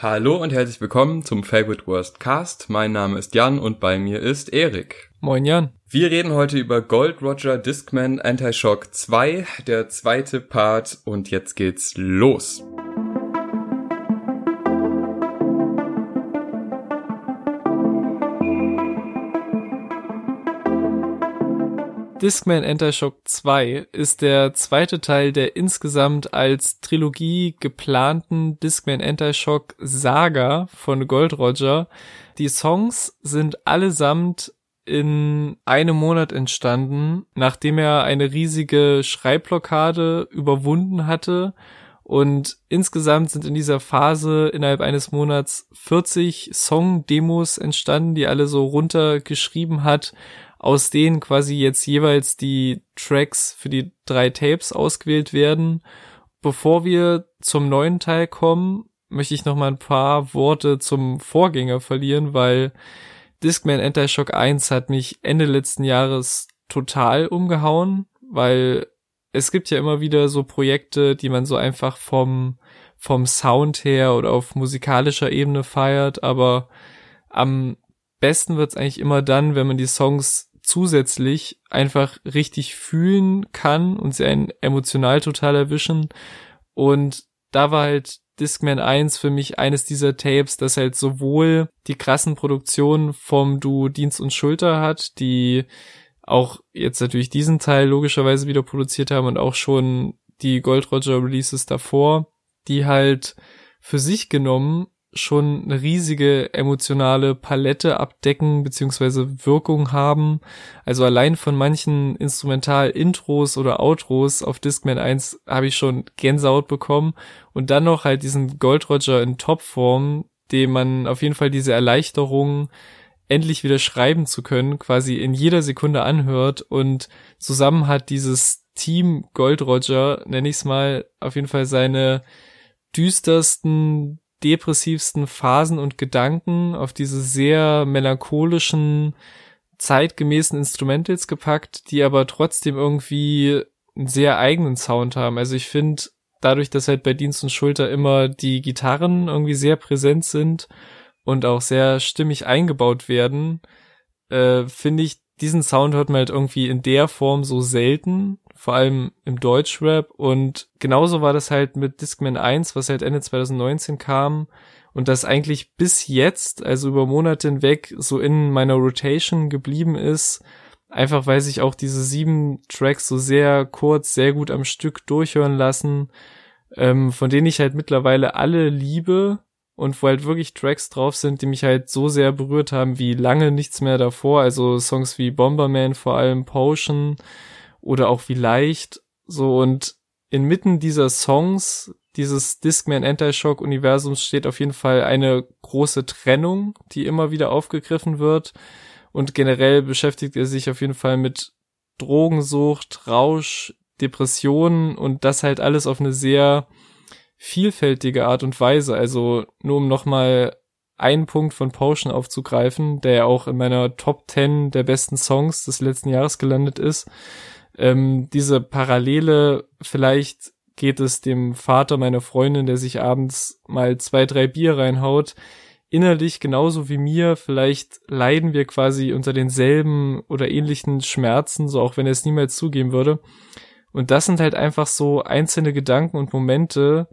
Hallo und herzlich willkommen zum Favorite Worst Cast. Mein Name ist Jan und bei mir ist Erik. Moin Jan. Wir reden heute über Gold Roger Discman Anti-Shock 2, der zweite Part und jetzt geht's los. Discman Enter Shock 2 ist der zweite Teil der insgesamt als Trilogie geplanten Discman Enter Shock Saga von Gold Roger. Die Songs sind allesamt in einem Monat entstanden, nachdem er eine riesige Schreibblockade überwunden hatte. Und insgesamt sind in dieser Phase innerhalb eines Monats 40 Song-Demos entstanden, die alle so runtergeschrieben hat aus denen quasi jetzt jeweils die Tracks für die drei Tapes ausgewählt werden. Bevor wir zum neuen Teil kommen, möchte ich noch mal ein paar Worte zum Vorgänger verlieren, weil Discman Anti-Shock 1 hat mich Ende letzten Jahres total umgehauen, weil es gibt ja immer wieder so Projekte, die man so einfach vom, vom Sound her oder auf musikalischer Ebene feiert, aber am besten wird's eigentlich immer dann, wenn man die Songs zusätzlich einfach richtig fühlen kann und sie einen emotional total erwischen. Und da war halt Discman 1 für mich eines dieser Tapes, das halt sowohl die krassen Produktionen vom Duo Dienst und Schulter hat, die auch jetzt natürlich diesen Teil logischerweise wieder produziert haben und auch schon die Gold Roger Releases davor, die halt für sich genommen schon eine riesige emotionale Palette abdecken beziehungsweise Wirkung haben. Also allein von manchen Instrumental-Intros oder Outros auf Discman 1 habe ich schon Gänsehaut bekommen und dann noch halt diesen Gold Roger in Topform, dem man auf jeden Fall diese Erleichterung endlich wieder schreiben zu können, quasi in jeder Sekunde anhört und zusammen hat dieses Team Gold Roger, nenne ich es mal, auf jeden Fall seine düstersten depressivsten Phasen und Gedanken auf diese sehr melancholischen, zeitgemäßen Instrumentals gepackt, die aber trotzdem irgendwie einen sehr eigenen Sound haben. Also ich finde, dadurch, dass halt bei Dienst und Schulter immer die Gitarren irgendwie sehr präsent sind und auch sehr stimmig eingebaut werden, äh, finde ich, diesen Sound hört man halt irgendwie in der Form so selten vor allem im Deutschrap. Und genauso war das halt mit Discman 1, was halt Ende 2019 kam und das eigentlich bis jetzt, also über Monate hinweg, so in meiner Rotation geblieben ist. Einfach weil sich auch diese sieben Tracks so sehr kurz, sehr gut am Stück durchhören lassen, ähm, von denen ich halt mittlerweile alle liebe und wo halt wirklich Tracks drauf sind, die mich halt so sehr berührt haben wie lange nichts mehr davor. Also Songs wie Bomberman, vor allem Potion, oder auch wie leicht so und inmitten dieser Songs dieses Discman Anti-Shock Universums steht auf jeden Fall eine große Trennung, die immer wieder aufgegriffen wird und generell beschäftigt er sich auf jeden Fall mit Drogensucht, Rausch, Depressionen und das halt alles auf eine sehr vielfältige Art und Weise. Also nur um nochmal einen Punkt von Potion aufzugreifen, der ja auch in meiner Top 10 der besten Songs des letzten Jahres gelandet ist ähm, diese Parallele, vielleicht geht es dem Vater meiner Freundin, der sich abends mal zwei, drei Bier reinhaut, innerlich genauso wie mir, vielleicht leiden wir quasi unter denselben oder ähnlichen Schmerzen, so auch wenn er es niemals zugeben würde. Und das sind halt einfach so einzelne Gedanken und Momente,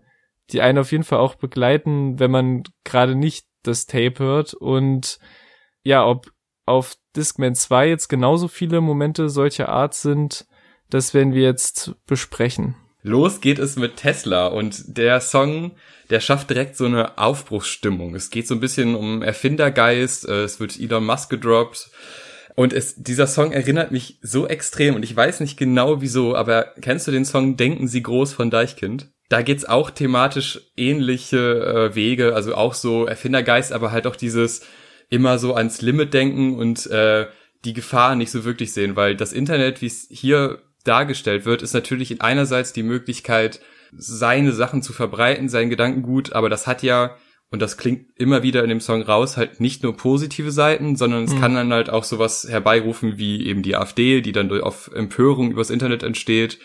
die einen auf jeden Fall auch begleiten, wenn man gerade nicht das Tape hört. Und ja, ob auf Discman 2 jetzt genauso viele Momente solcher Art sind, das werden wir jetzt besprechen. Los geht es mit Tesla und der Song, der schafft direkt so eine Aufbruchsstimmung. Es geht so ein bisschen um Erfindergeist, äh, es wird Elon Musk gedroppt. Und es, dieser Song erinnert mich so extrem und ich weiß nicht genau wieso, aber kennst du den Song Denken Sie groß von Deichkind? Da geht's auch thematisch ähnliche äh, Wege, also auch so Erfindergeist, aber halt auch dieses immer so ans Limit denken und äh, die Gefahr nicht so wirklich sehen, weil das Internet, wie es hier dargestellt wird, ist natürlich einerseits die Möglichkeit, seine Sachen zu verbreiten, sein Gedankengut, aber das hat ja, und das klingt immer wieder in dem Song raus, halt nicht nur positive Seiten, sondern es mhm. kann dann halt auch sowas herbeirufen wie eben die AfD, die dann auf Empörung übers Internet entsteht.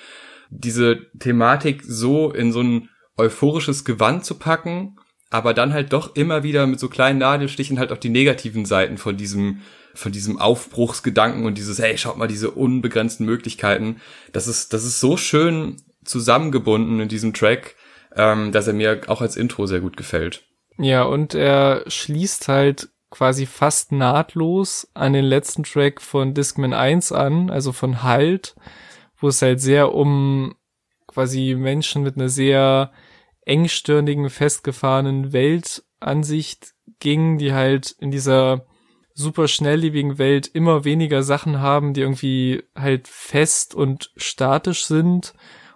Diese Thematik so in so ein euphorisches Gewand zu packen, aber dann halt doch immer wieder mit so kleinen Nadelstichen halt auch die negativen Seiten von diesem von diesem Aufbruchsgedanken und dieses hey schaut mal diese unbegrenzten Möglichkeiten. Das ist das ist so schön zusammengebunden in diesem Track ähm, dass er mir auch als Intro sehr gut gefällt. Ja und er schließt halt quasi fast nahtlos an den letzten Track von Discman 1 an also von Halt wo es halt sehr um quasi Menschen mit einer sehr engstirnigen, festgefahrenen Weltansicht ging, die halt in dieser super schnelllebigen Welt immer weniger Sachen haben, die irgendwie halt fest und statisch sind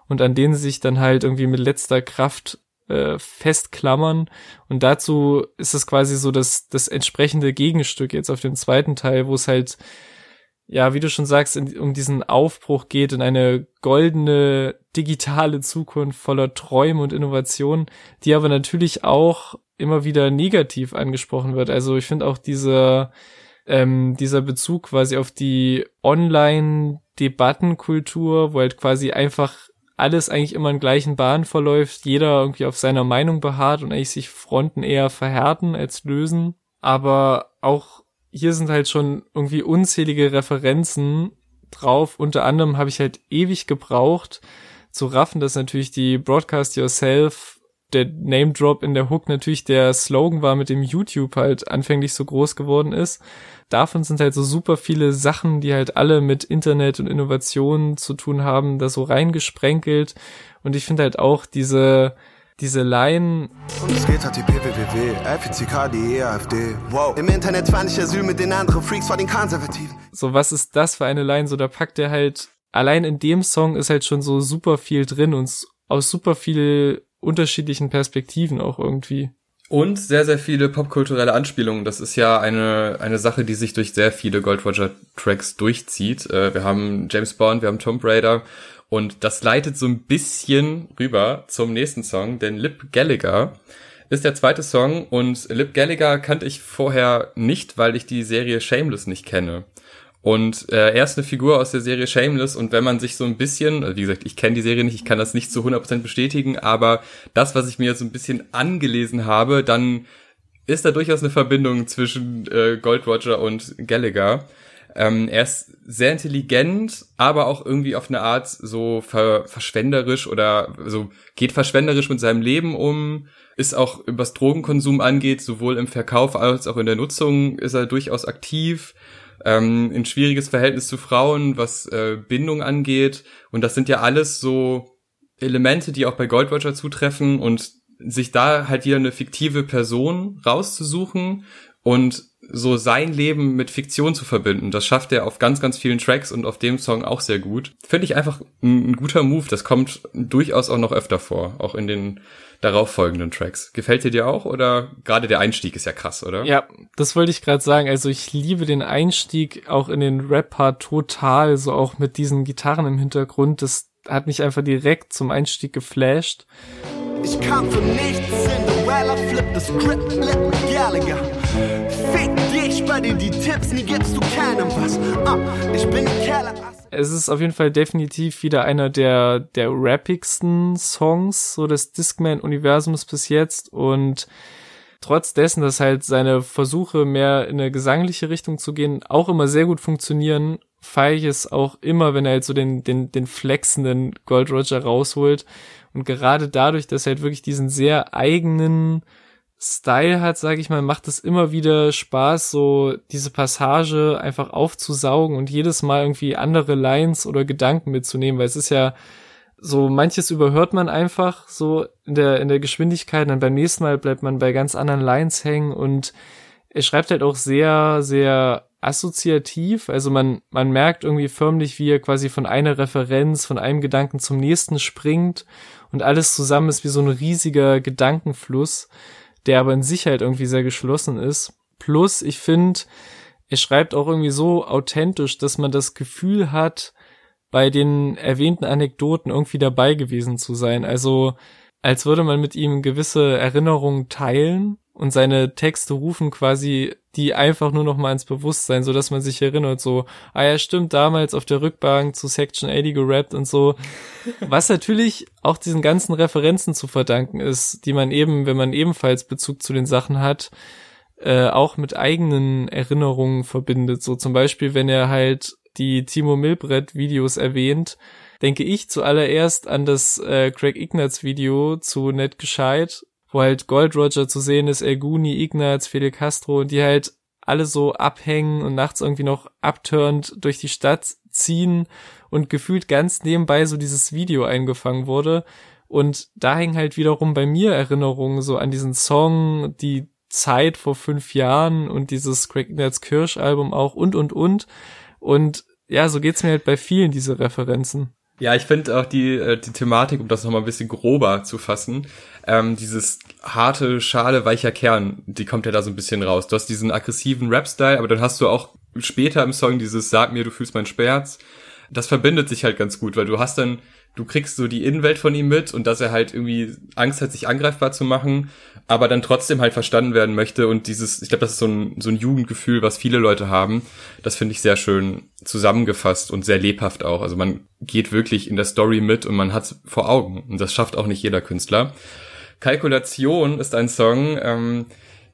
und an denen sie sich dann halt irgendwie mit letzter Kraft äh, festklammern. Und dazu ist es quasi so das, das entsprechende Gegenstück jetzt auf dem zweiten Teil, wo es halt ja, wie du schon sagst, in, um diesen Aufbruch geht in eine goldene digitale Zukunft voller Träume und Innovationen, die aber natürlich auch immer wieder negativ angesprochen wird. Also ich finde auch dieser, ähm, dieser Bezug quasi auf die Online-Debattenkultur, wo halt quasi einfach alles eigentlich immer in gleichen Bahnen verläuft, jeder irgendwie auf seiner Meinung beharrt und eigentlich sich Fronten eher verhärten als lösen. Aber auch hier sind halt schon irgendwie unzählige Referenzen drauf. Unter anderem habe ich halt ewig gebraucht zu raffen, dass natürlich die Broadcast Yourself, der Name Drop in der Hook natürlich der Slogan war, mit dem YouTube halt anfänglich so groß geworden ist. Davon sind halt so super viele Sachen, die halt alle mit Internet und Innovationen zu tun haben, da so reingesprenkelt. Und ich finde halt auch diese, diese Line. Und es geht HTTP, www, FICK, die AfD. Wow. Im Internet fand ich Asyl mit den anderen Freaks vor den Konservativen. So, was ist das für eine Line? So, da packt er halt, allein in dem Song ist halt schon so super viel drin und aus super viel unterschiedlichen Perspektiven auch irgendwie. Und sehr, sehr viele popkulturelle Anspielungen. Das ist ja eine, eine Sache, die sich durch sehr viele Gold Roger Tracks durchzieht. Äh, wir haben James Bond, wir haben Tomb Raider und das leitet so ein bisschen rüber zum nächsten Song, denn Lip Gallagher ist der zweite Song und Lip Gallagher kannte ich vorher nicht, weil ich die Serie Shameless nicht kenne. Und äh, er ist eine Figur aus der Serie Shameless und wenn man sich so ein bisschen, also wie gesagt, ich kenne die Serie nicht, ich kann das nicht zu 100% bestätigen, aber das, was ich mir so ein bisschen angelesen habe, dann ist da durchaus eine Verbindung zwischen äh, Gold Roger und Gallagher. Ähm, er ist sehr intelligent, aber auch irgendwie auf eine Art so ver verschwenderisch oder so geht verschwenderisch mit seinem Leben um, ist auch was Drogenkonsum angeht, sowohl im Verkauf als auch in der Nutzung ist er durchaus aktiv. Ähm, ein schwieriges Verhältnis zu Frauen, was äh, Bindung angeht. Und das sind ja alles so Elemente, die auch bei Gold Roger zutreffen und sich da halt wieder eine fiktive Person rauszusuchen und so sein Leben mit Fiktion zu verbinden. Das schafft er auf ganz, ganz vielen Tracks und auf dem Song auch sehr gut. Finde ich einfach ein, ein, guter Move. Das kommt durchaus auch noch öfter vor, auch in den darauffolgenden Tracks. Gefällt dir dir auch oder gerade der Einstieg ist ja krass, oder? Ja, das wollte ich gerade sagen. Also ich liebe den Einstieg auch in den Rap-Part total, so auch mit diesen Gitarren im Hintergrund. Das hat mich einfach direkt zum Einstieg geflasht. Ich kam von nichts, Cinderella, flip the script, Gallagher. Bei dir die Tipps, nie gibst du keinem was. Ah, ich bin Keller. Es ist auf jeden Fall definitiv wieder einer der, der rappigsten Songs, so des Discman-Universums bis jetzt und trotz dessen, dass halt seine Versuche mehr in eine gesangliche Richtung zu gehen auch immer sehr gut funktionieren, feiere ich es auch immer, wenn er halt so den, den, den flexenden Gold Roger rausholt und gerade dadurch, dass er halt wirklich diesen sehr eigenen Style hat, sage ich mal, macht es immer wieder Spaß, so diese Passage einfach aufzusaugen und jedes Mal irgendwie andere Lines oder Gedanken mitzunehmen, weil es ist ja so manches überhört man einfach so in der in der Geschwindigkeit, dann beim nächsten Mal bleibt man bei ganz anderen Lines hängen und er schreibt halt auch sehr sehr assoziativ, also man man merkt irgendwie förmlich, wie er quasi von einer Referenz, von einem Gedanken zum nächsten springt und alles zusammen ist wie so ein riesiger Gedankenfluss, der aber in sich halt irgendwie sehr geschlossen ist. Plus, ich finde, er schreibt auch irgendwie so authentisch, dass man das Gefühl hat, bei den erwähnten Anekdoten irgendwie dabei gewesen zu sein. Also, als würde man mit ihm gewisse Erinnerungen teilen und seine Texte rufen quasi die einfach nur noch mal ins Bewusstsein, so dass man sich erinnert, so, ah ja, stimmt, damals auf der Rückbank zu Section 80 gerappt und so. Was natürlich auch diesen ganzen Referenzen zu verdanken ist, die man eben, wenn man ebenfalls Bezug zu den Sachen hat, äh, auch mit eigenen Erinnerungen verbindet. So zum Beispiel, wenn er halt die Timo Milbrett Videos erwähnt, denke ich zuallererst an das äh, Craig Ignatz Video zu Ned Gescheit wo halt Gold Roger zu sehen ist, Elguni, Ignaz, Fidel Castro, die halt alle so abhängen und nachts irgendwie noch abturnt durch die Stadt ziehen und gefühlt ganz nebenbei so dieses Video eingefangen wurde. Und da hängen halt wiederum bei mir Erinnerungen so an diesen Song, die Zeit vor fünf Jahren und dieses Craig Ignatz Kirsch Album auch und, und, und. Und ja, so geht's mir halt bei vielen diese Referenzen. Ja, ich finde auch die, äh, die Thematik, um das nochmal ein bisschen grober zu fassen, ähm, dieses harte Schale, weicher Kern, die kommt ja da so ein bisschen raus. Du hast diesen aggressiven Rap-Style, aber dann hast du auch später im Song dieses Sag mir, du fühlst mein Sperz. Das verbindet sich halt ganz gut, weil du hast dann du kriegst so die Innenwelt von ihm mit und dass er halt irgendwie Angst hat, sich angreifbar zu machen, aber dann trotzdem halt verstanden werden möchte und dieses, ich glaube, das ist so ein, so ein Jugendgefühl, was viele Leute haben. Das finde ich sehr schön zusammengefasst und sehr lebhaft auch. Also man geht wirklich in der Story mit und man hat vor Augen und das schafft auch nicht jeder Künstler. Kalkulation ist ein Song, ähm,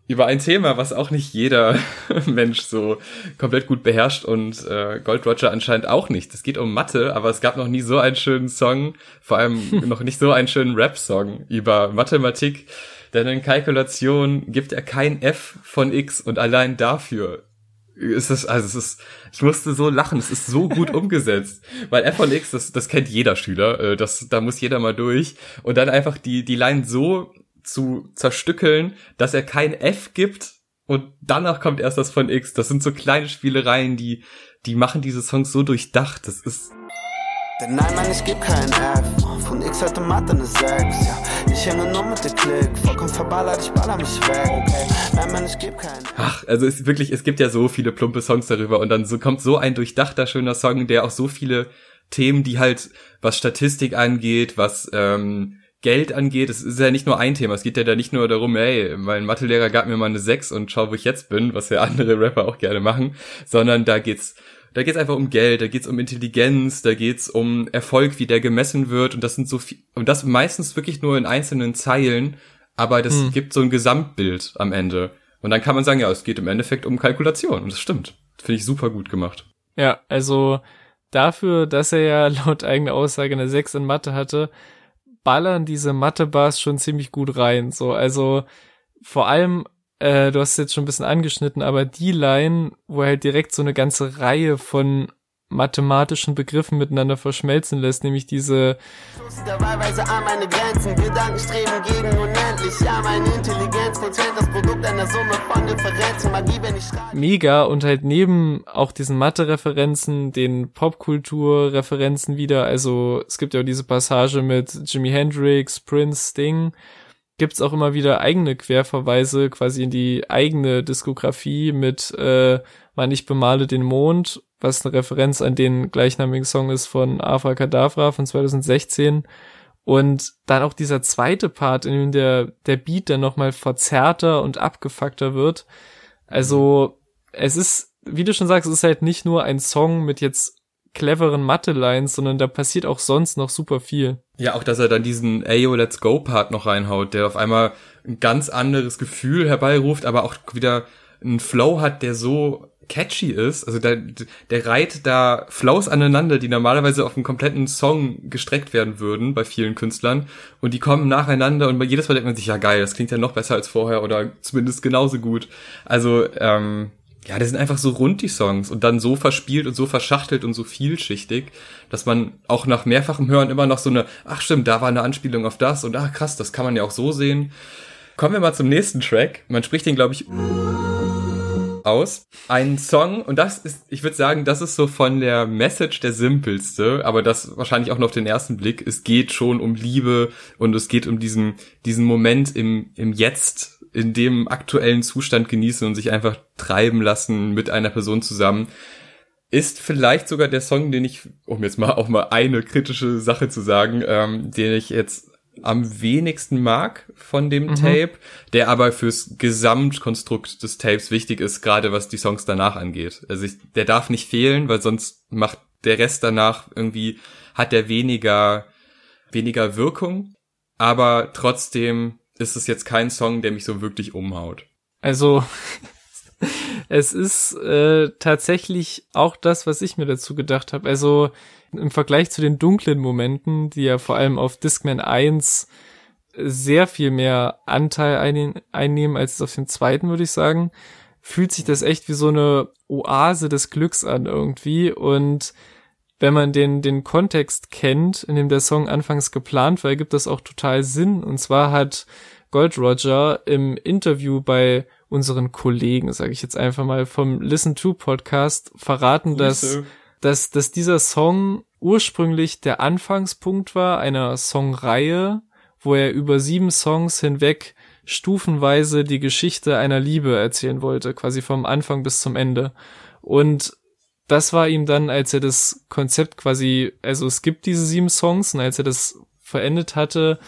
über ein Thema, was auch nicht jeder Mensch so komplett gut beherrscht und äh, Gold Roger anscheinend auch nicht. Es geht um Mathe, aber es gab noch nie so einen schönen Song, vor allem noch nicht so einen schönen Rap-Song über Mathematik, denn in Kalkulation gibt er kein F von X und allein dafür ist es, also es ist, ich musste so lachen, es ist so gut umgesetzt, weil F von X, das, das kennt jeder Schüler, äh, das, da muss jeder mal durch und dann einfach die, die Line so zu zerstückeln, dass er kein F gibt und danach kommt erst das von X. Das sind so kleine Spielereien, die, die machen diese Songs so durchdacht. Das ist. Denn nein, Mann, ich geb kein F. Von X hatte Mathe eine 6, ja. Ich hänge nur mit der Klick. Vollkommen verballert, ich baller mich weg, okay. Nein, Mann, ich geb kein F. Ach, also es wirklich, es gibt ja so viele plumpe Songs darüber und dann so kommt so ein durchdachter, schöner Song, der auch so viele Themen, die halt, was Statistik angeht, was, ähm, Geld angeht, es ist ja nicht nur ein Thema. Es geht ja da nicht nur darum, ey, mein Mathelehrer gab mir mal eine 6 und schau, wo ich jetzt bin, was ja andere Rapper auch gerne machen, sondern da geht's da geht's einfach um Geld, da geht's um Intelligenz, da geht's um Erfolg, wie der gemessen wird und das sind so viel, und das meistens wirklich nur in einzelnen Zeilen, aber das hm. gibt so ein Gesamtbild am Ende. Und dann kann man sagen, ja, es geht im Endeffekt um Kalkulation und das stimmt. Finde ich super gut gemacht. Ja, also dafür, dass er ja laut eigener Aussage eine 6 in Mathe hatte, ballern diese Mathe-Bars schon ziemlich gut rein. So, also vor allem, äh, du hast es jetzt schon ein bisschen angeschnitten, aber die Line, wo er halt direkt so eine ganze Reihe von mathematischen Begriffen miteinander verschmelzen lässt, nämlich diese Mega und halt neben auch diesen Mathe-Referenzen, den Popkultur-Referenzen wieder, also es gibt ja auch diese Passage mit Jimi Hendrix, Prince, Sting, gibt's auch immer wieder eigene Querverweise quasi in die eigene Diskografie mit äh, Man, ich bemale den Mond was eine Referenz an den gleichnamigen Song ist von Afra Kadavra von 2016. Und dann auch dieser zweite Part, in dem der, der Beat dann nochmal verzerrter und abgefuckter wird. Also, es ist, wie du schon sagst, es ist halt nicht nur ein Song mit jetzt cleveren Mathe-Lines, sondern da passiert auch sonst noch super viel. Ja, auch, dass er dann diesen Ayo Let's Go Part noch reinhaut, der auf einmal ein ganz anderes Gefühl herbeiruft, aber auch wieder einen Flow hat, der so catchy ist. Also der, der reiht da Flows aneinander, die normalerweise auf einen kompletten Song gestreckt werden würden bei vielen Künstlern. Und die kommen nacheinander und jedes Mal denkt man sich, ja geil, das klingt ja noch besser als vorher oder zumindest genauso gut. Also, ähm, ja, das sind einfach so rund die Songs und dann so verspielt und so verschachtelt und so vielschichtig, dass man auch nach mehrfachem Hören immer noch so eine, ach stimmt, da war eine Anspielung auf das und ach krass, das kann man ja auch so sehen. Kommen wir mal zum nächsten Track. Man spricht den, glaube ich, aus. Ein Song, und das ist, ich würde sagen, das ist so von der Message der simpelste, aber das wahrscheinlich auch nur auf den ersten Blick. Es geht schon um Liebe und es geht um diesen, diesen Moment im, im Jetzt, in dem aktuellen Zustand genießen und sich einfach treiben lassen mit einer Person zusammen. Ist vielleicht sogar der Song, den ich, um jetzt mal auch mal eine kritische Sache zu sagen, ähm, den ich jetzt am wenigsten mag von dem mhm. Tape, der aber fürs Gesamtkonstrukt des Tapes wichtig ist, gerade was die Songs danach angeht. Also ich, der darf nicht fehlen, weil sonst macht der Rest danach irgendwie, hat der weniger, weniger Wirkung. Aber trotzdem ist es jetzt kein Song, der mich so wirklich umhaut. Also, es ist äh, tatsächlich auch das, was ich mir dazu gedacht habe. Also im Vergleich zu den dunklen Momenten, die ja vor allem auf Discman 1 sehr viel mehr Anteil einnehmen als auf dem zweiten, würde ich sagen, fühlt sich das echt wie so eine Oase des Glücks an irgendwie und wenn man den, den Kontext kennt, in dem der Song anfangs geplant war, gibt das auch total Sinn. Und zwar hat Gold Roger im Interview bei unseren Kollegen, sage ich jetzt einfach mal, vom Listen to Podcast verraten, dass, dass, dass dieser Song ursprünglich der Anfangspunkt war einer Songreihe, wo er über sieben Songs hinweg stufenweise die Geschichte einer Liebe erzählen wollte, quasi vom Anfang bis zum Ende. Und das war ihm dann, als er das Konzept quasi, also es gibt diese sieben Songs und als er das verendet hatte,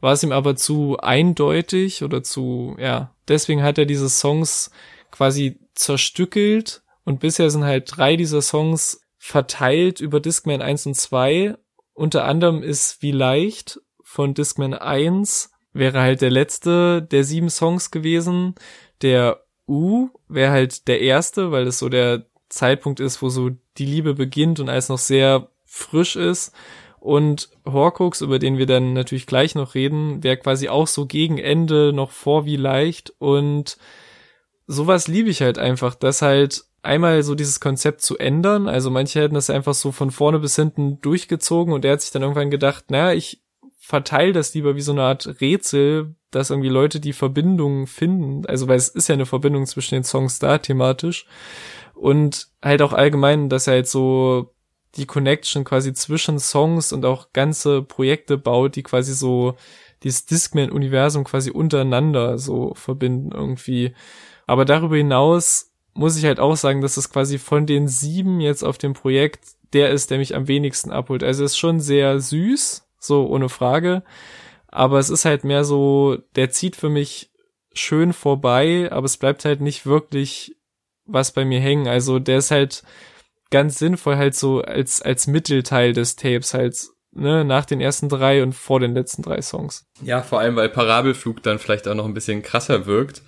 war es ihm aber zu eindeutig oder zu, ja, deswegen hat er diese Songs quasi zerstückelt und bisher sind halt drei dieser Songs verteilt über Discman 1 und 2. Unter anderem ist Wie leicht von Discman 1 wäre halt der letzte der sieben Songs gewesen. Der U wäre halt der erste, weil es so der Zeitpunkt ist, wo so die Liebe beginnt und alles noch sehr frisch ist. Und Horcrux, über den wir dann natürlich gleich noch reden, wäre quasi auch so gegen Ende noch vor wie leicht. Und sowas liebe ich halt einfach, dass halt einmal so dieses Konzept zu ändern. Also manche hätten das einfach so von vorne bis hinten durchgezogen und er hat sich dann irgendwann gedacht, naja, ich verteile das lieber wie so eine Art Rätsel, dass irgendwie Leute die Verbindung finden. Also weil es ist ja eine Verbindung zwischen den Songs da thematisch. Und halt auch allgemein, dass er halt so die Connection quasi zwischen Songs und auch ganze Projekte baut, die quasi so dieses Discman-Universum quasi untereinander so verbinden irgendwie. Aber darüber hinaus muss ich halt auch sagen, dass es quasi von den sieben jetzt auf dem Projekt der ist, der mich am wenigsten abholt. Also es ist schon sehr süß, so ohne Frage. Aber es ist halt mehr so, der zieht für mich schön vorbei, aber es bleibt halt nicht wirklich was bei mir hängen. Also der ist halt ganz sinnvoll halt so als, als Mittelteil des Tapes halt, ne, nach den ersten drei und vor den letzten drei Songs. Ja, vor allem, weil Parabelflug dann vielleicht auch noch ein bisschen krasser wirkt.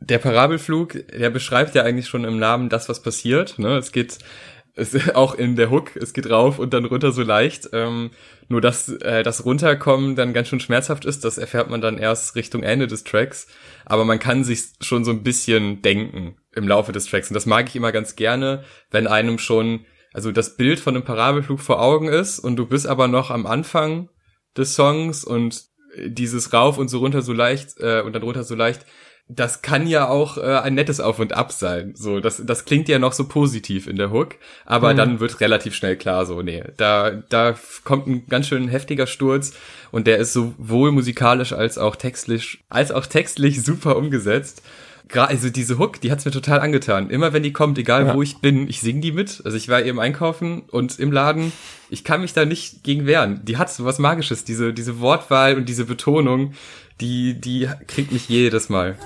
Der Parabelflug, der beschreibt ja eigentlich schon im Namen das, was passiert. Ne? Es geht es, auch in der Hook, es geht rauf und dann runter so leicht. Ähm, nur dass äh, das Runterkommen dann ganz schön schmerzhaft ist, das erfährt man dann erst Richtung Ende des Tracks. Aber man kann sich schon so ein bisschen denken im Laufe des Tracks. Und das mag ich immer ganz gerne, wenn einem schon, also das Bild von einem Parabelflug vor Augen ist und du bist aber noch am Anfang des Songs und dieses rauf und so runter so leicht äh, und dann runter so leicht das kann ja auch äh, ein nettes Auf und Ab sein. So, das, das klingt ja noch so positiv in der Hook, aber mhm. dann wird relativ schnell klar, so, nee, da, da kommt ein ganz schön heftiger Sturz und der ist sowohl musikalisch als auch textlich, als auch textlich super umgesetzt. Gerade, also diese Hook, die hat's mir total angetan. Immer wenn die kommt, egal ja. wo ich bin, ich sing die mit. Also ich war eben einkaufen und im Laden, ich kann mich da nicht gegen wehren. Die hat so was Magisches, diese, diese Wortwahl und diese Betonung die, die kriegt mich jedes Mal.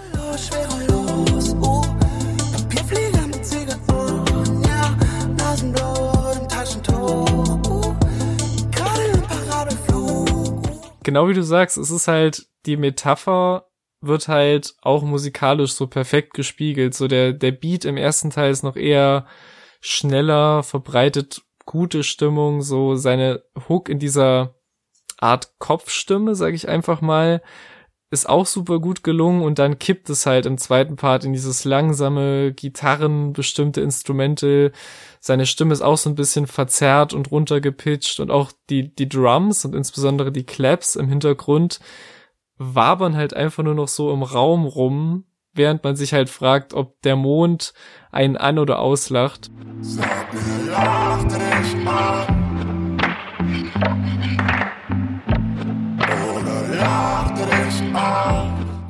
Genau wie du sagst, es ist halt, die Metapher wird halt auch musikalisch so perfekt gespiegelt. So der, der Beat im ersten Teil ist noch eher schneller, verbreitet gute Stimmung, so seine Hook in dieser Art Kopfstimme, sag ich einfach mal, ist auch super gut gelungen und dann kippt es halt im zweiten Part in dieses langsame Gitarren bestimmte Instrumente. Seine Stimme ist auch so ein bisschen verzerrt und runtergepitcht und auch die, die Drums und insbesondere die Claps im Hintergrund wabern halt einfach nur noch so im Raum rum, während man sich halt fragt, ob der Mond einen an- oder auslacht. Sag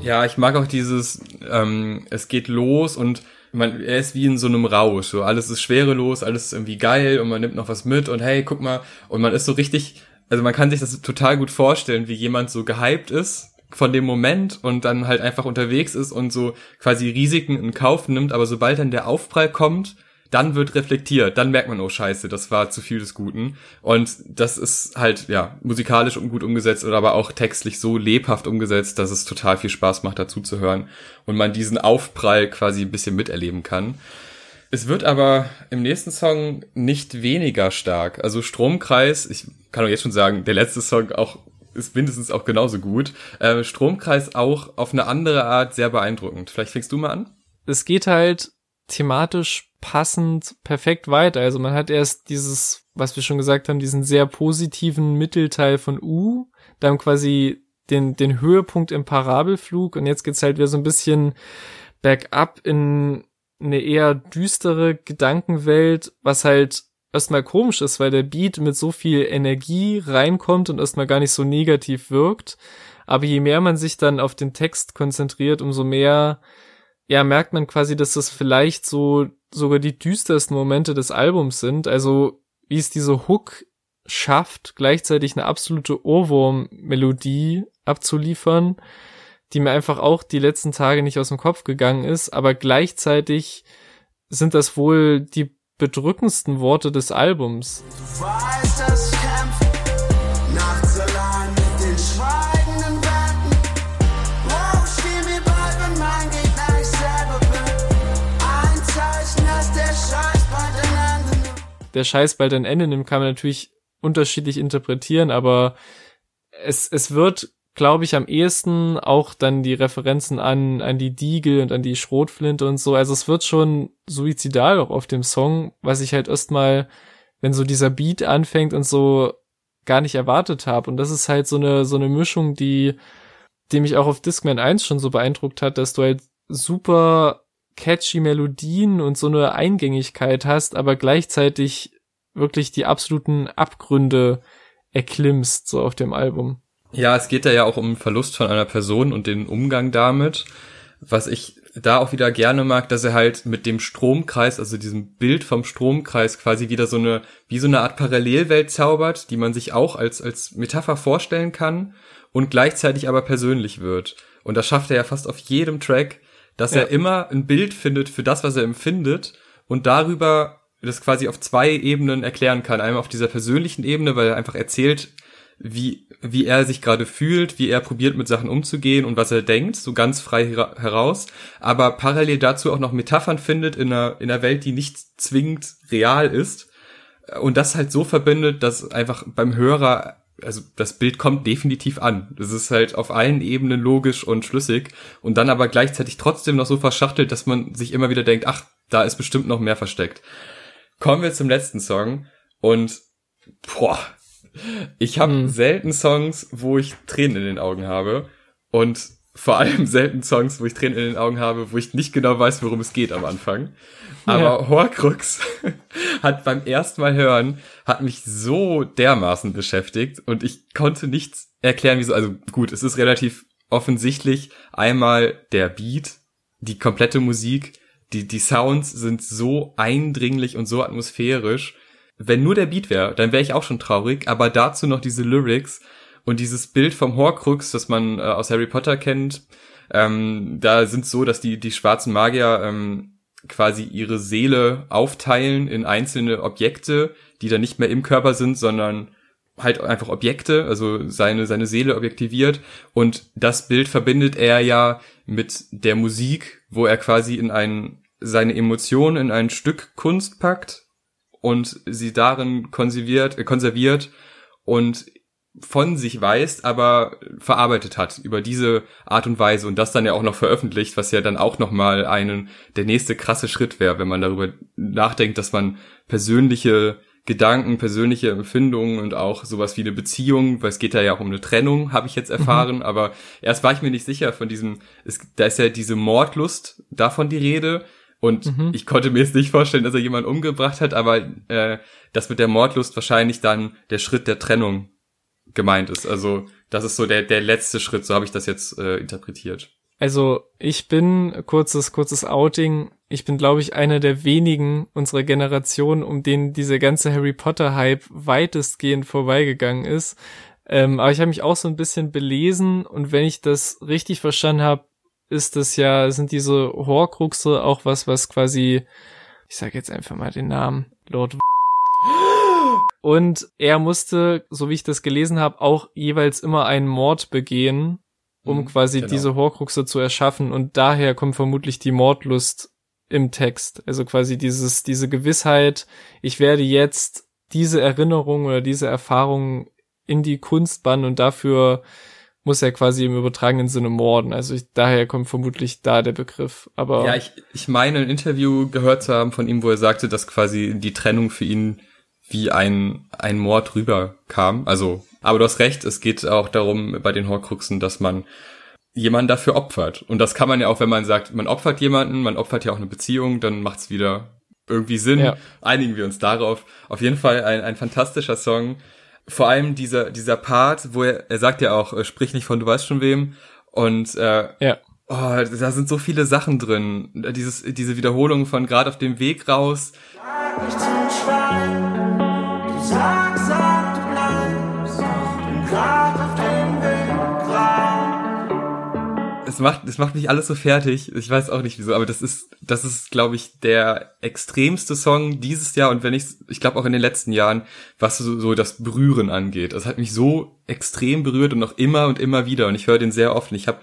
ja, ich mag auch dieses, ähm, es geht los und man, er ist wie in so einem Rausch, so alles ist schwerelos, alles ist irgendwie geil und man nimmt noch was mit und hey, guck mal, und man ist so richtig also man kann sich das total gut vorstellen, wie jemand so gehypt ist von dem Moment und dann halt einfach unterwegs ist und so quasi Risiken in Kauf nimmt, aber sobald dann der Aufprall kommt, dann wird reflektiert, dann merkt man, oh scheiße, das war zu viel des Guten. Und das ist halt, ja, musikalisch gut umgesetzt oder aber auch textlich so lebhaft umgesetzt, dass es total viel Spaß macht, dazu zu hören und man diesen Aufprall quasi ein bisschen miterleben kann. Es wird aber im nächsten Song nicht weniger stark. Also Stromkreis, ich kann auch jetzt schon sagen, der letzte Song auch ist mindestens auch genauso gut. Äh, Stromkreis auch auf eine andere Art sehr beeindruckend. Vielleicht fängst du mal an? Es geht halt thematisch passend perfekt weiter. Also man hat erst dieses, was wir schon gesagt haben, diesen sehr positiven Mittelteil von U, dann quasi den, den Höhepunkt im Parabelflug und jetzt geht's halt wieder so ein bisschen bergab in eine eher düstere Gedankenwelt, was halt erstmal komisch ist, weil der Beat mit so viel Energie reinkommt und erstmal gar nicht so negativ wirkt. Aber je mehr man sich dann auf den Text konzentriert, umso mehr, ja, merkt man quasi, dass das vielleicht so sogar die düstersten Momente des Albums sind. Also, wie es diese Hook schafft, gleichzeitig eine absolute Ohrwurm-Melodie abzuliefern, die mir einfach auch die letzten Tage nicht aus dem Kopf gegangen ist, aber gleichzeitig sind das wohl die bedrückendsten Worte des Albums. Du weißt, Der Scheiß bald ein Ende nimmt, kann man natürlich unterschiedlich interpretieren, aber es, es wird glaube ich, am ehesten auch dann die Referenzen an, an die Diegel und an die Schrotflinte und so. Also es wird schon suizidal auch auf dem Song, was ich halt erstmal, wenn so dieser Beat anfängt und so gar nicht erwartet habe. Und das ist halt so eine, so eine Mischung, die, die mich auch auf Discman 1 schon so beeindruckt hat, dass du halt super catchy Melodien und so eine Eingängigkeit hast, aber gleichzeitig wirklich die absoluten Abgründe erklimmst, so auf dem Album. Ja, es geht da ja auch um Verlust von einer Person und den Umgang damit. Was ich da auch wieder gerne mag, dass er halt mit dem Stromkreis, also diesem Bild vom Stromkreis quasi wieder so eine, wie so eine Art Parallelwelt zaubert, die man sich auch als, als Metapher vorstellen kann und gleichzeitig aber persönlich wird. Und das schafft er ja fast auf jedem Track, dass ja. er immer ein Bild findet für das, was er empfindet und darüber das quasi auf zwei Ebenen erklären kann. Einmal auf dieser persönlichen Ebene, weil er einfach erzählt, wie, wie er sich gerade fühlt, wie er probiert mit Sachen umzugehen und was er denkt, so ganz frei heraus, aber parallel dazu auch noch Metaphern findet in einer, in einer Welt, die nicht zwingend real ist und das halt so verbindet, dass einfach beim Hörer also das Bild kommt definitiv an. Das ist halt auf allen Ebenen logisch und schlüssig und dann aber gleichzeitig trotzdem noch so verschachtelt, dass man sich immer wieder denkt, ach, da ist bestimmt noch mehr versteckt. Kommen wir zum letzten Song und boah, ich habe hm. selten Songs, wo ich Tränen in den Augen habe und vor allem selten Songs, wo ich Tränen in den Augen habe, wo ich nicht genau weiß, worum es geht am Anfang. Aber ja. Horcrux hat beim ersten Mal hören, hat mich so dermaßen beschäftigt und ich konnte nichts erklären, wieso. Also gut, es ist relativ offensichtlich einmal der Beat, die komplette Musik, die, die Sounds sind so eindringlich und so atmosphärisch wenn nur der Beat wäre, dann wäre ich auch schon traurig, aber dazu noch diese Lyrics und dieses Bild vom Horcrux, das man äh, aus Harry Potter kennt, ähm, da sind so, dass die, die schwarzen Magier ähm, quasi ihre Seele aufteilen in einzelne Objekte, die dann nicht mehr im Körper sind, sondern halt einfach Objekte, also seine, seine Seele objektiviert. Und das Bild verbindet er ja mit der Musik, wo er quasi in ein, seine Emotionen in ein Stück Kunst packt und sie darin konserviert, äh, konserviert und von sich weist, aber verarbeitet hat über diese Art und Weise und das dann ja auch noch veröffentlicht, was ja dann auch noch mal einen der nächste krasse Schritt wäre, wenn man darüber nachdenkt, dass man persönliche Gedanken, persönliche Empfindungen und auch sowas wie eine Beziehung, weil es geht da ja auch um eine Trennung, habe ich jetzt erfahren, mhm. aber erst war ich mir nicht sicher von diesem, es, da ist ja diese Mordlust davon die Rede, und mhm. ich konnte mir jetzt nicht vorstellen, dass er jemanden umgebracht hat, aber äh, dass mit der Mordlust wahrscheinlich dann der Schritt der Trennung gemeint ist. Also das ist so der, der letzte Schritt, so habe ich das jetzt äh, interpretiert. Also ich bin, kurzes, kurzes Outing, ich bin, glaube ich, einer der wenigen unserer Generation, um denen diese ganze Harry Potter-Hype weitestgehend vorbeigegangen ist. Ähm, aber ich habe mich auch so ein bisschen belesen und wenn ich das richtig verstanden habe, ist das ja, sind diese Horcruxe auch was, was quasi, ich sage jetzt einfach mal den Namen, Lord und er musste, so wie ich das gelesen habe, auch jeweils immer einen Mord begehen, um mhm, quasi genau. diese Horcruxe zu erschaffen. Und daher kommt vermutlich die Mordlust im Text. Also quasi dieses, diese Gewissheit, ich werde jetzt diese Erinnerung oder diese Erfahrung in die Kunst bannen und dafür muss er quasi im übertragenen Sinne morden. Also ich, daher kommt vermutlich da der Begriff. Aber ja, ich, ich meine ein Interview gehört zu haben von ihm, wo er sagte, dass quasi die Trennung für ihn wie ein, ein Mord rüberkam. Also, aber du hast recht, es geht auch darum bei den Horcruxen, dass man jemanden dafür opfert. Und das kann man ja auch, wenn man sagt, man opfert jemanden, man opfert ja auch eine Beziehung, dann macht's wieder irgendwie Sinn. Ja. Einigen wir uns darauf. Auf jeden Fall ein, ein fantastischer Song. Vor allem dieser, dieser Part, wo er, er sagt ja auch, äh, sprich nicht von du weißt schon wem. Und äh, ja. oh, da sind so viele Sachen drin. Dieses, diese Wiederholung von gerade auf dem Weg raus. Sag, Es macht, es macht mich alles so fertig. Ich weiß auch nicht wieso, aber das ist, das ist, glaube ich, der extremste Song dieses Jahr und wenn ich, ich glaube auch in den letzten Jahren, was so, so das Berühren angeht. Das hat mich so extrem berührt und noch immer und immer wieder und ich höre den sehr oft. Und ich habe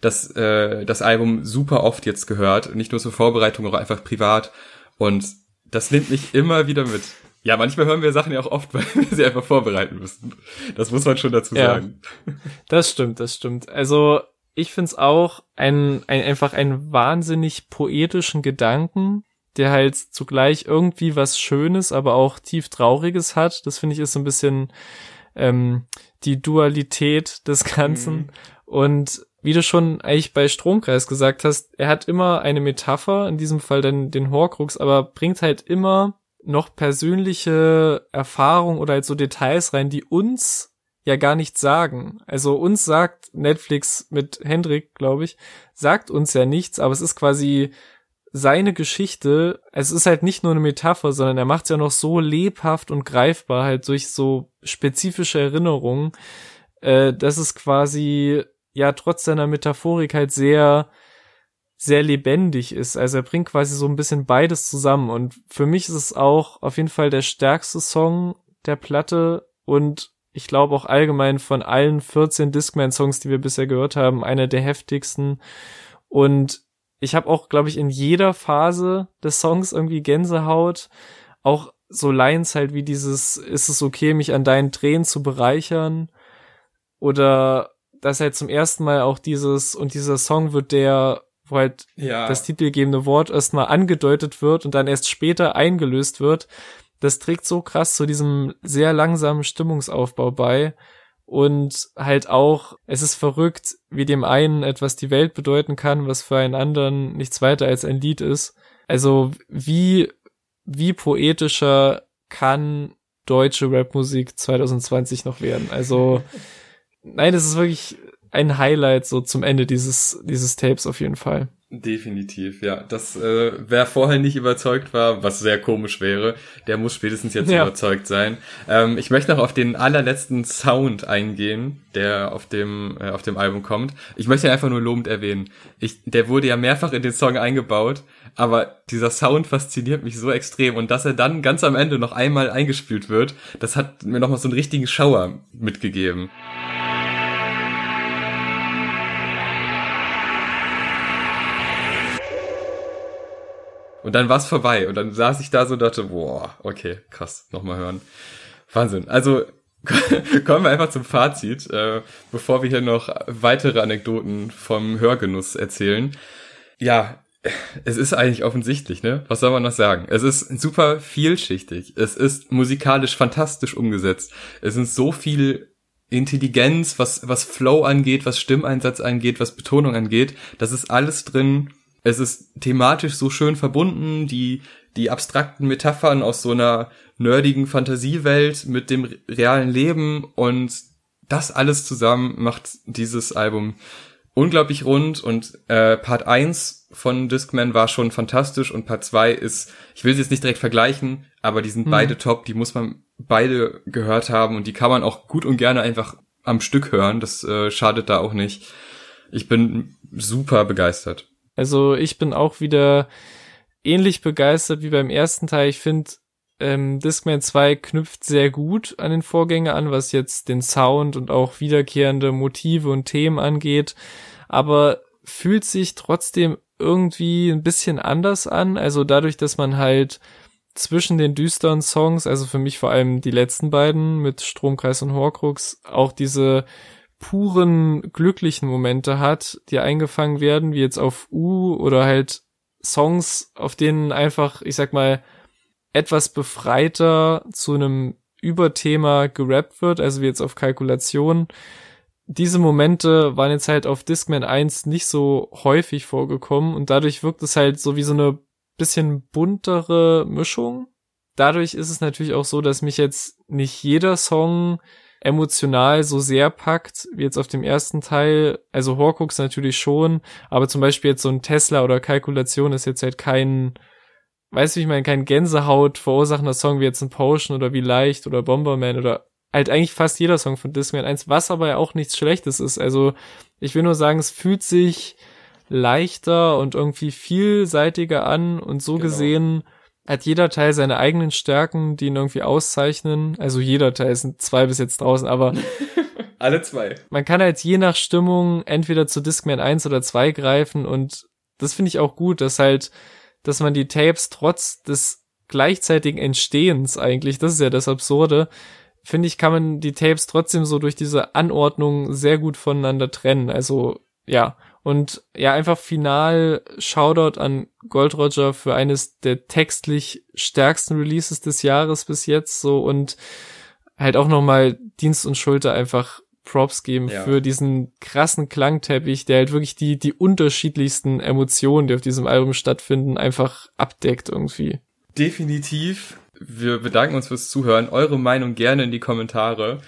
das, äh, das Album super oft jetzt gehört, nicht nur zur Vorbereitung, auch einfach privat und das nimmt mich immer wieder mit. Ja, manchmal hören wir Sachen ja auch oft, weil wir sie einfach vorbereiten müssen. Das muss man schon dazu ja, sagen. Das stimmt, das stimmt. Also ich find's auch ein, ein einfach einen wahnsinnig poetischen Gedanken, der halt zugleich irgendwie was Schönes, aber auch tief Trauriges hat. Das finde ich ist so ein bisschen ähm, die Dualität des Ganzen. Mhm. Und wie du schon eigentlich bei Stromkreis gesagt hast, er hat immer eine Metapher, in diesem Fall dann den Horcrux, aber bringt halt immer noch persönliche Erfahrungen oder halt so Details rein, die uns ja gar nichts sagen. Also uns sagt Netflix mit Hendrik, glaube ich, sagt uns ja nichts, aber es ist quasi seine Geschichte. Es ist halt nicht nur eine Metapher, sondern er macht es ja noch so lebhaft und greifbar halt durch so spezifische Erinnerungen, äh, dass es quasi ja trotz seiner Metaphorik halt sehr sehr lebendig ist. Also er bringt quasi so ein bisschen beides zusammen. Und für mich ist es auch auf jeden Fall der stärkste Song der Platte und ich glaube auch allgemein von allen 14 Discman-Songs, die wir bisher gehört haben, einer der heftigsten. Und ich habe auch, glaube ich, in jeder Phase des Songs irgendwie Gänsehaut. Auch so Lines halt wie dieses, ist es okay, mich an deinen Tränen zu bereichern? Oder dass halt zum ersten Mal auch dieses, und dieser Song wird der wo halt ja. das titelgebende Wort erstmal angedeutet wird und dann erst später eingelöst wird. Das trägt so krass zu diesem sehr langsamen Stimmungsaufbau bei. Und halt auch, es ist verrückt, wie dem einen etwas die Welt bedeuten kann, was für einen anderen nichts weiter als ein Lied ist. Also wie, wie poetischer kann deutsche Rapmusik 2020 noch werden? Also, nein, das ist wirklich ein Highlight so zum Ende dieses, dieses Tapes auf jeden Fall. Definitiv, ja. Das, äh, wer vorher nicht überzeugt war, was sehr komisch wäre, der muss spätestens jetzt ja. überzeugt sein. Ähm, ich möchte noch auf den allerletzten Sound eingehen, der auf dem, äh, auf dem Album kommt. Ich möchte ihn einfach nur lobend erwähnen. Ich, der wurde ja mehrfach in den Song eingebaut, aber dieser Sound fasziniert mich so extrem und dass er dann ganz am Ende noch einmal eingespielt wird, das hat mir nochmal so einen richtigen Schauer mitgegeben. Und dann war's vorbei. Und dann saß ich da so und dachte, boah, okay, krass, nochmal hören. Wahnsinn. Also kommen wir einfach zum Fazit, äh, bevor wir hier noch weitere Anekdoten vom Hörgenuss erzählen. Ja, es ist eigentlich offensichtlich, ne? Was soll man noch sagen? Es ist super vielschichtig. Es ist musikalisch fantastisch umgesetzt. Es sind so viel Intelligenz, was, was Flow angeht, was Stimmeinsatz angeht, was Betonung angeht. Das ist alles drin es ist thematisch so schön verbunden, die, die abstrakten Metaphern aus so einer nerdigen Fantasiewelt mit dem realen Leben und das alles zusammen macht dieses Album unglaublich rund und äh, Part 1 von Discman war schon fantastisch und Part 2 ist, ich will sie jetzt nicht direkt vergleichen, aber die sind mhm. beide top, die muss man beide gehört haben und die kann man auch gut und gerne einfach am Stück hören, das äh, schadet da auch nicht. Ich bin super begeistert. Also ich bin auch wieder ähnlich begeistert wie beim ersten Teil. Ich finde, ähm, Discman 2 knüpft sehr gut an den Vorgänger an, was jetzt den Sound und auch wiederkehrende Motive und Themen angeht, aber fühlt sich trotzdem irgendwie ein bisschen anders an. Also dadurch, dass man halt zwischen den düsteren Songs, also für mich vor allem die letzten beiden mit Stromkreis und Horcrux, auch diese puren glücklichen Momente hat, die eingefangen werden, wie jetzt auf U oder halt Songs, auf denen einfach, ich sag mal, etwas befreiter zu einem Überthema gerappt wird, also wie jetzt auf Kalkulation. Diese Momente waren jetzt halt auf Discman 1 nicht so häufig vorgekommen und dadurch wirkt es halt so wie so eine bisschen buntere Mischung. Dadurch ist es natürlich auch so, dass mich jetzt nicht jeder Song emotional so sehr packt, wie jetzt auf dem ersten Teil. Also Horcrux natürlich schon, aber zum Beispiel jetzt so ein Tesla oder Kalkulation ist jetzt halt kein, weißt du, ich meine, kein Gänsehaut verursachender Song wie jetzt ein Potion oder wie Leicht oder Bomberman oder halt eigentlich fast jeder Song von Discman 1, was aber ja auch nichts Schlechtes ist. Also ich will nur sagen, es fühlt sich leichter und irgendwie vielseitiger an und so genau. gesehen hat jeder Teil seine eigenen Stärken, die ihn irgendwie auszeichnen. Also jeder Teil sind zwei bis jetzt draußen, aber alle zwei. Man kann halt je nach Stimmung entweder zu Discman 1 oder 2 greifen und das finde ich auch gut, dass halt, dass man die Tapes trotz des gleichzeitigen Entstehens eigentlich, das ist ja das Absurde, finde ich, kann man die Tapes trotzdem so durch diese Anordnung sehr gut voneinander trennen. Also ja, und ja, einfach final Shoutout an Gold Roger für eines der textlich stärksten Releases des Jahres bis jetzt so und halt auch nochmal Dienst und Schulter einfach Props geben ja. für diesen krassen Klangteppich, der halt wirklich die, die unterschiedlichsten Emotionen, die auf diesem Album stattfinden, einfach abdeckt irgendwie. Definitiv. Wir bedanken uns fürs Zuhören. Eure Meinung gerne in die Kommentare.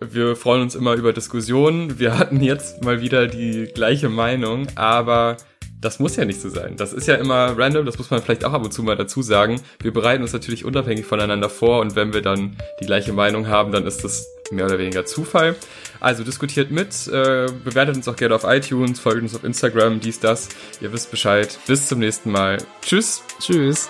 Wir freuen uns immer über Diskussionen. Wir hatten jetzt mal wieder die gleiche Meinung, aber das muss ja nicht so sein. Das ist ja immer random, das muss man vielleicht auch ab und zu mal dazu sagen. Wir bereiten uns natürlich unabhängig voneinander vor und wenn wir dann die gleiche Meinung haben, dann ist das mehr oder weniger Zufall. Also diskutiert mit, äh, bewertet uns auch gerne auf iTunes, folgt uns auf Instagram, dies, das. Ihr wisst Bescheid. Bis zum nächsten Mal. Tschüss. Tschüss.